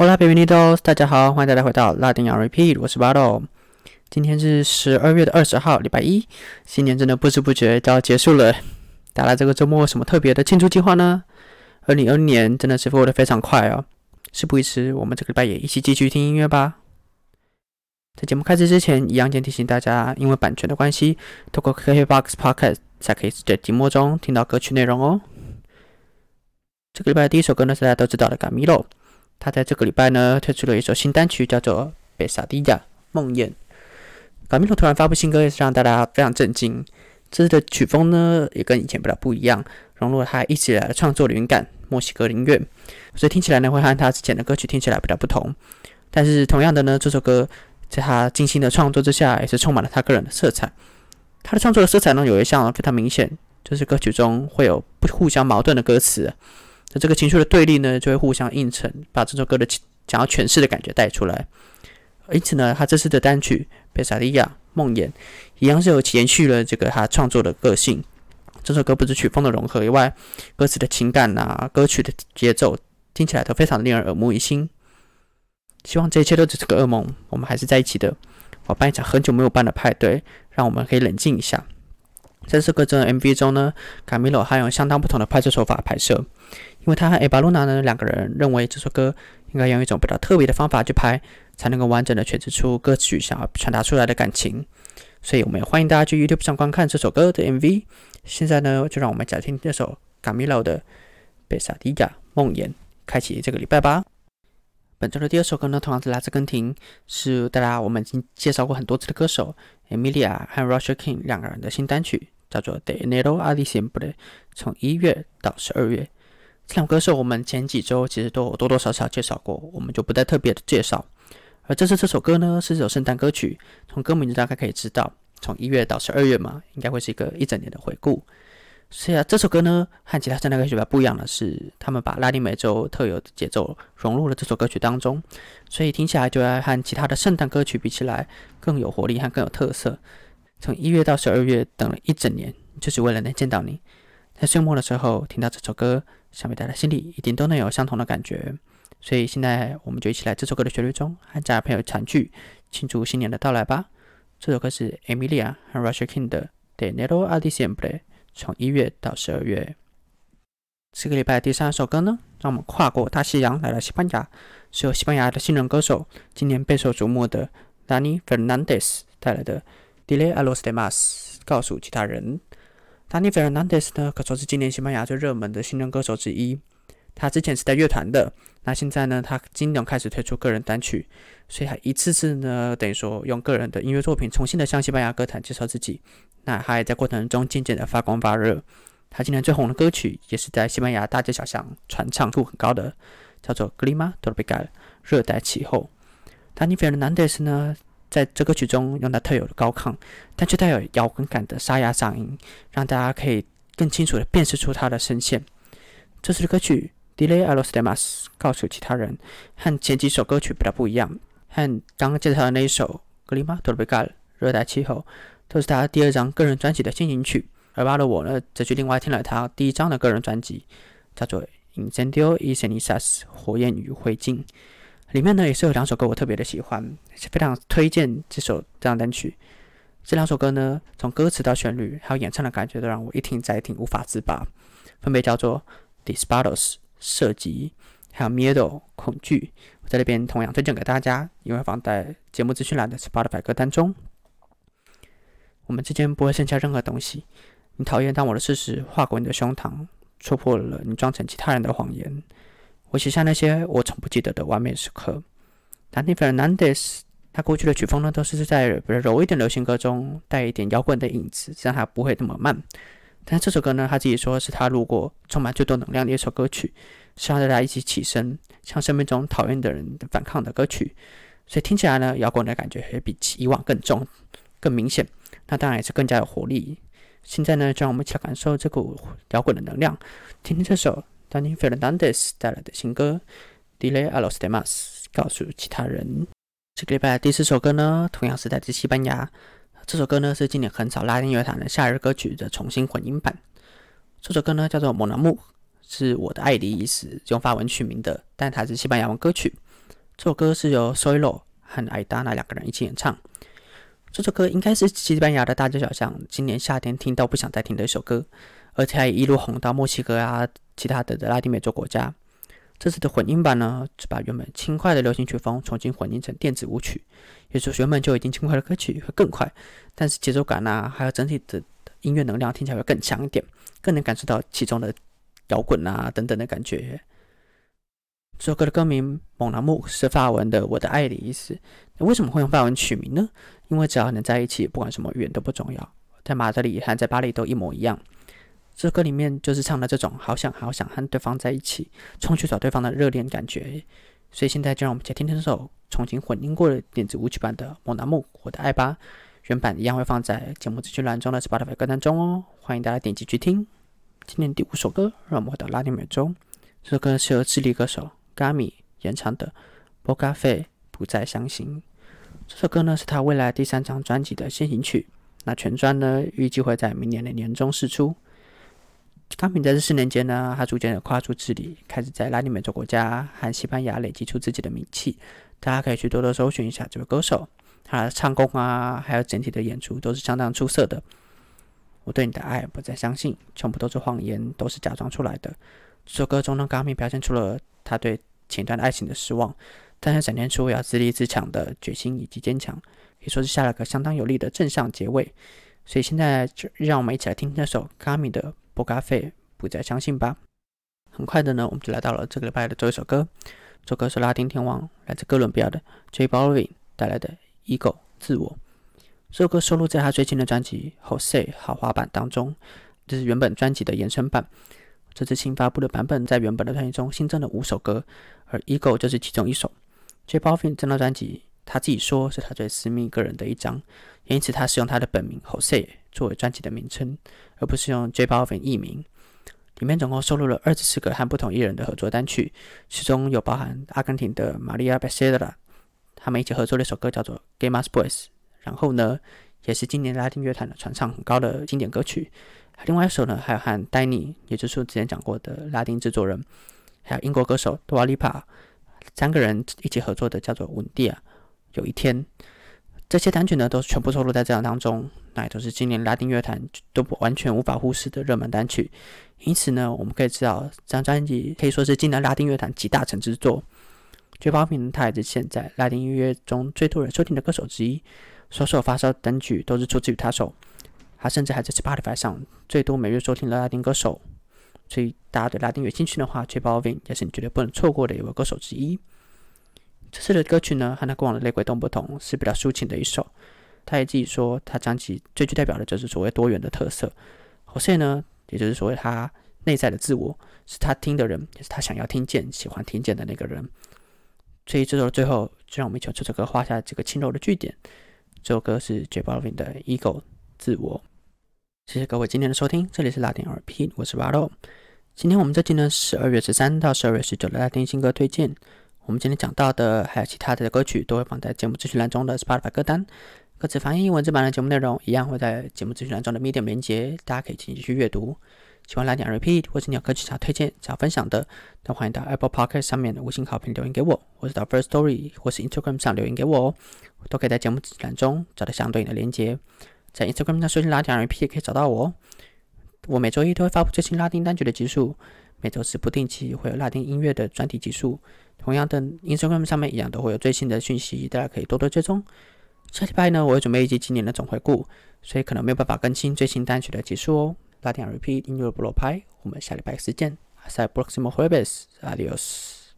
Hola, bienvenidos！大家好，欢迎大家回到拉丁洋 Repeat，我是巴豆。今天是十二月的二十号，礼拜一。新年真的不知不觉就要结束了。大家这个周末什么特别的庆祝计划呢？二零二零年真的是过得非常快哦。事不宜迟，我们这个礼拜也一起继续听音乐吧。在节目开始之前，一样先提醒大家，因为版权的关系，透过 KKBOX Podcast 才可以在节目中听到歌曲内容哦。这个礼拜的第一首歌呢，是大家都知道的 Gamilo。他在这个礼拜呢推出了一首新单曲，叫做《贝萨迪亚梦魇》。卡米洛突然发布新歌，也是让大家非常震惊。这次的曲风呢，也跟以前比较不一样，融入了他一直以来的创作灵感——墨西哥音乐，所以听起来呢，会和他之前的歌曲听起来比较不同。但是同样的呢，这首歌在他精心的创作之下，也是充满了他个人的色彩。他的创作的色彩呢，有一项非常明显，就是歌曲中会有不互相矛盾的歌词。那这个情绪的对立呢，就会互相映衬，把这首歌的想要诠释的感觉带出来。因此呢，他这次的单曲《贝萨利亚梦魇》一样是有延续了这个他创作的个性。这首歌不止曲风的融合以外，歌词的情感啊，歌曲的节奏听起来都非常令人耳目一新。希望这一切都只是个噩梦，我们还是在一起的。我办一场很久没有办的派对，让我们可以冷静一下。在这首歌的 MV 中呢，卡米罗还用相当不同的拍摄手法拍摄。因为他和艾巴露娜呢两个人认为这首歌应该用一种比较特别的方法去拍，才能够完整的诠释出歌曲想要传达出来的感情。所以我们也欢迎大家去 YouTube 上观看这首歌的 MV。现在呢，就让我们来听这首卡米洛的《贝萨迪亚梦魇》，开启这个礼拜吧。本周的第二首歌呢，同样是来自根廷，是大家我们已经介绍过很多次的歌手 Emilia 和 Roger King 两个人的新单曲，叫做《De Enero a Diciembre》，从一月到十二月。这两歌手我们前几周其实都有多多少少介绍过，我们就不再特别的介绍。而这次这首歌呢，是首圣诞歌曲，从歌名就大概可以知道，从一月到十二月嘛，应该会是一个一整年的回顾。所以啊，这首歌呢和其他圣诞歌曲比较不一样的是，他们把拉丁美洲特有的节奏融入了这首歌曲当中，所以听起来就要和其他的圣诞歌曲比起来更有活力和更有特色。从一月到十二月等了一整年，就是为了能见到你。在岁末的时候听到这首歌，想必大家心里一定都能有相同的感觉。所以现在我们就一起来这首歌的旋律中，和家人朋友团聚，庆祝新年的到来吧。这首歌是 Emilia 和 Russia King 的《De Enero a Diciembre》，从一月到十二月。这个礼拜第三首歌呢，让我们跨过大西洋来到西班牙，是由西班牙的新人歌手，今年备受瞩目的 Dani Fernandez 带来的《Dile a los demás》，告诉其他人。达尼·费尔南德斯呢，可说是今年西班牙最热门的新人歌手之一。他之前是在乐团的，那现在呢，他今年开始推出个人单曲，所以他一次次呢，等于说用个人的音乐作品重新的向西班牙歌坛介绍自己。那他也在过程中渐渐的发光发热。他今年最红的歌曲，也是在西班牙大街小巷传唱度很高的，叫做《Glima Tropical》热带气候。达尼·费尔南德斯呢？在这歌曲中用它特有的高亢，但却带有摇滚感的沙哑嗓音，让大家可以更清楚地辨识出他的声线。这次的歌曲《Delay a los demás》告诉其他人，和前几首歌曲比较不一样，和刚刚介绍的那一首《Glima Tropical》热带气候，都是他第二张个人专辑的进行曲。而巴的我呢，则去另外听了他第一张的个人专辑，叫做《Incendio y Cenizas》火焰与灰烬。里面呢也是有两首歌我特别的喜欢，非常推荐这首这张单曲。这两首歌呢，从歌词到旋律，还有演唱的感觉，都让我一听再听无法自拔。分别叫做《Disparos》射击，还有《Miedo》恐惧。我在那边同样推荐给大家，因为放在节目资讯栏的 Spotify 歌单中。我们之间不会剩下任何东西。你讨厌当我的事实划过你的胸膛，戳破了你装成其他人的谎言。我写下那些我从不记得的完美时刻。丹尼·费尔南德斯，他过去的曲风呢，都是在比较柔一点流行歌中带一点摇滚的影子，这样他不会那么慢。但这首歌呢，他自己说是他录过充满最多能量的一首歌曲，希望大家一起起身，向生命中讨厌的人反抗的歌曲。所以听起来呢，摇滚的感觉会比起以往更重、更明显。那当然也是更加有活力。现在呢，就让我们一起来感受这股摇滚的能量，听听这首。丹尼·费尔南德斯带来的新歌《Delay a los demás》，告诉其他人。这个礼拜的第四首歌呢，同样是来自西班牙。这首歌呢是今年很少拉丁乐坛的夏日歌曲的重新混音版。这首歌呢叫做《蒙娜木》，是我的爱的意思，用法文取名的，但它是西班牙文歌曲。这首歌是由 Soilo 和艾达那两个人一起演唱。这首歌应该是西班牙的大街小巷今年夏天听到不想再听的一首歌，而且还一路红到墨西哥啊，其他的拉丁美洲国家。这次的混音版呢，是把原本轻快的流行曲风重新混音成电子舞曲，也就是原本就已经轻快的歌曲会更快，但是节奏感啊，还有整体的音乐能量听起来会更强一点，更能感受到其中的摇滚啊等等的感觉。这首歌的歌名《蒙娜木》是法文的“我的爱”的意思。那为什么会用法文取名呢？因为只要能在一起，不管什么语言都不重要，在马德里和在巴黎都一模一样。这歌里面就是唱的这种好想好想和对方在一起，冲去找对方的热恋感觉。所以现在就让我们一起听听这首重新混音过的电子舞曲版的《蒙娜木》，我的爱吧。原版一样会放在节目资讯栏中的 Spotify 歌单中哦，欢迎大家点击去听。今天第五首歌，让我们回到拉丁美洲。这首歌是由智利歌手 Gami 演唱的《波咖啡不再相信》。这首歌呢是他未来第三张专辑的先行曲。那全专呢预计会在明年的年中释出。康平在这四年间呢，他逐渐的跨出智利，开始在拉丁美洲国家和西班牙累积出自己的名气。大家可以去多多搜寻一下这位歌手，他的唱功啊，还有整体的演出都是相当出色的。我对你的爱不再相信，全部都是谎言，都是假装出来的。这首歌中呢，冈平表现出了他对前段爱情的失望，但是展现出要自立自强的决心以及坚强，可以说是下了个相当有力的正向结尾。所以现在就让我们一起来听这首冈平的。波咖啡，不再相信吧。很快的呢，我们就来到了这个礼拜的最后一首歌。这首歌是拉丁天王来自哥伦比亚的 J Balvin 带来的《Ego 自我》。这首歌收录在他最新的专辑《Jose》豪华版当中，这是原本专辑的延伸版。这次新发布的版本在原本的专辑中新增了五首歌，而《Ego》就是其中一首。J Balvin 这张专辑，他自己说是他最私密个人的一张，因此他使用他的本名 Jose 作为专辑的名称。而不是用 J Balvin 艺名，里面总共收录了二十四个和不同艺人的合作单曲，其中有包含阿根廷的 Maria Becerra，他们一起合作的一首歌叫做《Game Us Boys》，然后呢，也是今年拉丁乐坛的传唱很高的经典歌曲。另外一首呢，还有和 Danny，也就是之前讲过的拉丁制作人，还有英国歌手 Dua Lipa，三个人一起合作的叫做《稳定》。有一天。这些单曲呢，都是全部收录在这张当中，那也都是今年拉丁乐坛都不完全无法忽视的热门单曲。因此呢，我们可以知道，这张专辑可以说是今年拉丁乐坛集大成之作。J Balvin 他也是现在拉丁音乐中最多人收听的歌手之一，所有发烧单曲都是出自于他手。他甚至还在 Spotify 上最多每月收听的拉丁歌手。所以大家对拉丁有兴趣的话，J Balvin 也是你绝对不能错过的一位歌手之一。这次的歌曲呢，和他过往的《雷鬼动》不同，是比较抒情的一首。他也自己说，他专辑最具代表的就是所谓多元的特色。火线呢，也就是所谓他内在的自我，是他听的人，也是他想要听见、喜欢听见的那个人。所以这首最后，就让我们一起这首歌画下这个轻柔的句点。这首歌是 J Balvin 的《Ego》自我。谢谢各位今天的收听，这里是拉丁 RP，我是 r a o 今天我们这期呢，十二月十三到十二月十九的拉丁新歌推荐。我们今天讲到的还有其他的歌曲，都会放在节目资讯栏中的 Spotify 歌单。歌词翻译文字版的节目内容一样会在节目资讯栏中的 Medium 连接，大家可以进行去阅读。喜欢来点 Repeat 或是你有歌曲想推荐、想分享的，都欢迎到 Apple Podcast 上面的五星好评留言给我，或者到 First Story 或是 Instagram 上留言给我哦，都可以在节目资讯栏中找到相对应的连接。在 Instagram 上搜寻拉丁 Repeat 可以找到我。我每周一都会发布最新拉丁单曲的集数，每周四不定期会有拉丁音乐的专题集数。同样的，Instagram 上面一样都会有最新的讯息，大家可以多多追踪。下礼拜呢，我会准备一集今年的总回顾，所以可能没有办法更新最新单曲的集数哦。拉丁 Repeat 音乐不落拍，我们下礼拜再见。Hasta próximo jueves，adiós。